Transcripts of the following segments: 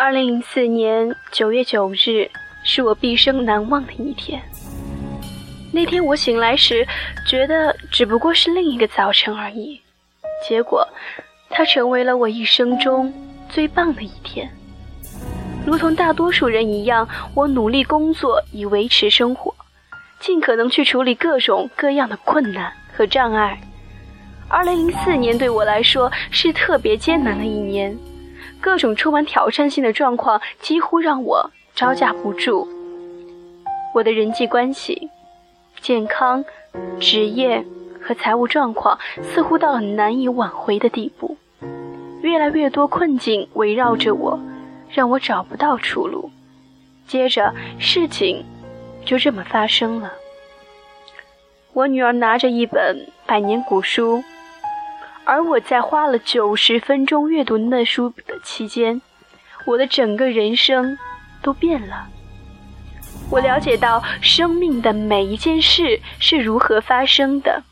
二零零四年九月九日是我毕生难忘的一天。那天我醒来时，觉得只不过是另一个早晨而已，结果，它成为了我一生中最棒的一天。如同大多数人一样，我努力工作以维持生活，尽可能去处理各种各样的困难和障碍。二零零四年对我来说是特别艰难的一年。各种充满挑战性的状况几乎让我招架不住。我的人际关系、健康、职业和财务状况似乎到了难以挽回的地步。越来越多困境围绕着我，让我找不到出路。接着，事情就这么发生了。我女儿拿着一本百年古书。而我在花了九十分钟阅读那书的期间，我的整个人生都变了。我了解到生命的每一件事是如何发生的，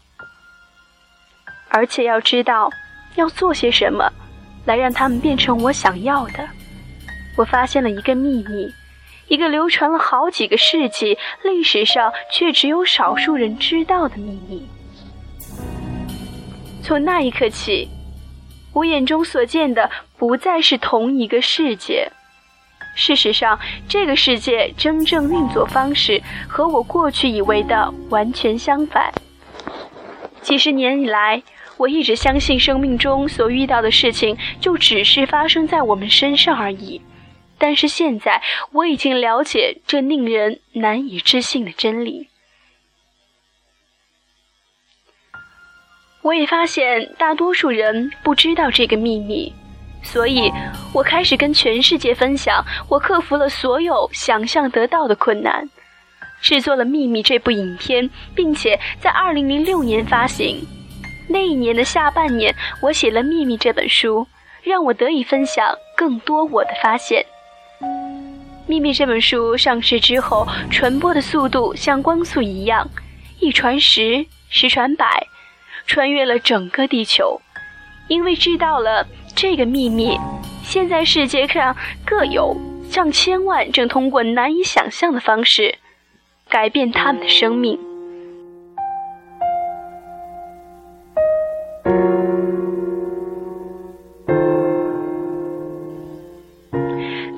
而且要知道要做些什么来让它们变成我想要的。我发现了一个秘密，一个流传了好几个世纪、历史上却只有少数人知道的秘密。从那一刻起，我眼中所见的不再是同一个世界。事实上，这个世界真正运作方式和我过去以为的完全相反。几十年以来，我一直相信生命中所遇到的事情就只是发生在我们身上而已。但是现在，我已经了解这令人难以置信的真理。我也发现大多数人不知道这个秘密，所以我开始跟全世界分享我克服了所有想象得到的困难，制作了《秘密》这部影片，并且在2006年发行。那一年的下半年，我写了《秘密》这本书，让我得以分享更多我的发现。《秘密》这本书上市之后，传播的速度像光速一样，一传十，十传百。穿越了整个地球，因为知道了这个秘密，现在世界上各有上千万正通过难以想象的方式改变他们的生命。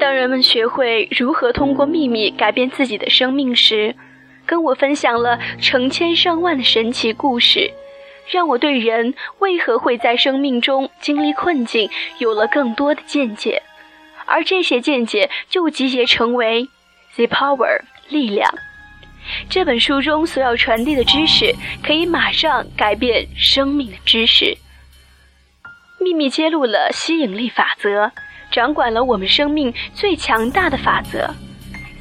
当人们学会如何通过秘密改变自己的生命时，跟我分享了成千上万的神奇故事。让我对人为何会在生命中经历困境有了更多的见解，而这些见解就集结成为《The Power》力量。这本书中所要传递的知识，可以马上改变生命的知识。秘密揭露了吸引力法则，掌管了我们生命最强大的法则，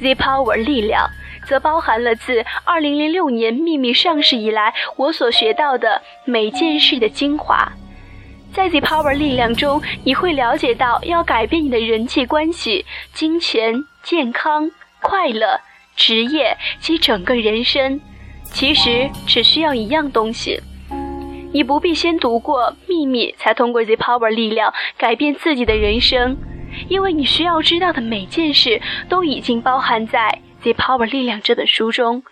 《The Power》力量。则包含了自2006年秘密上市以来我所学到的每件事的精华。在 The Power 力量中，你会了解到要改变你的人际关系、金钱、健康、快乐、职业及整个人生，其实只需要一样东西。你不必先读过秘密才通过 The Power 力量改变自己的人生，因为你需要知道的每件事都已经包含在。《The Power》力量这本书中，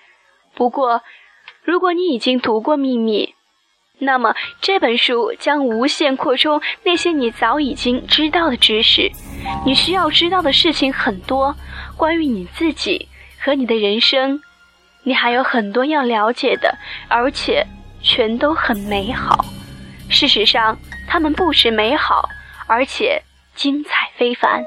不过，如果你已经读过《秘密》，那么这本书将无限扩充那些你早已经知道的知识。你需要知道的事情很多，关于你自己和你的人生，你还有很多要了解的，而且全都很美好。事实上，它们不止美好，而且精彩非凡。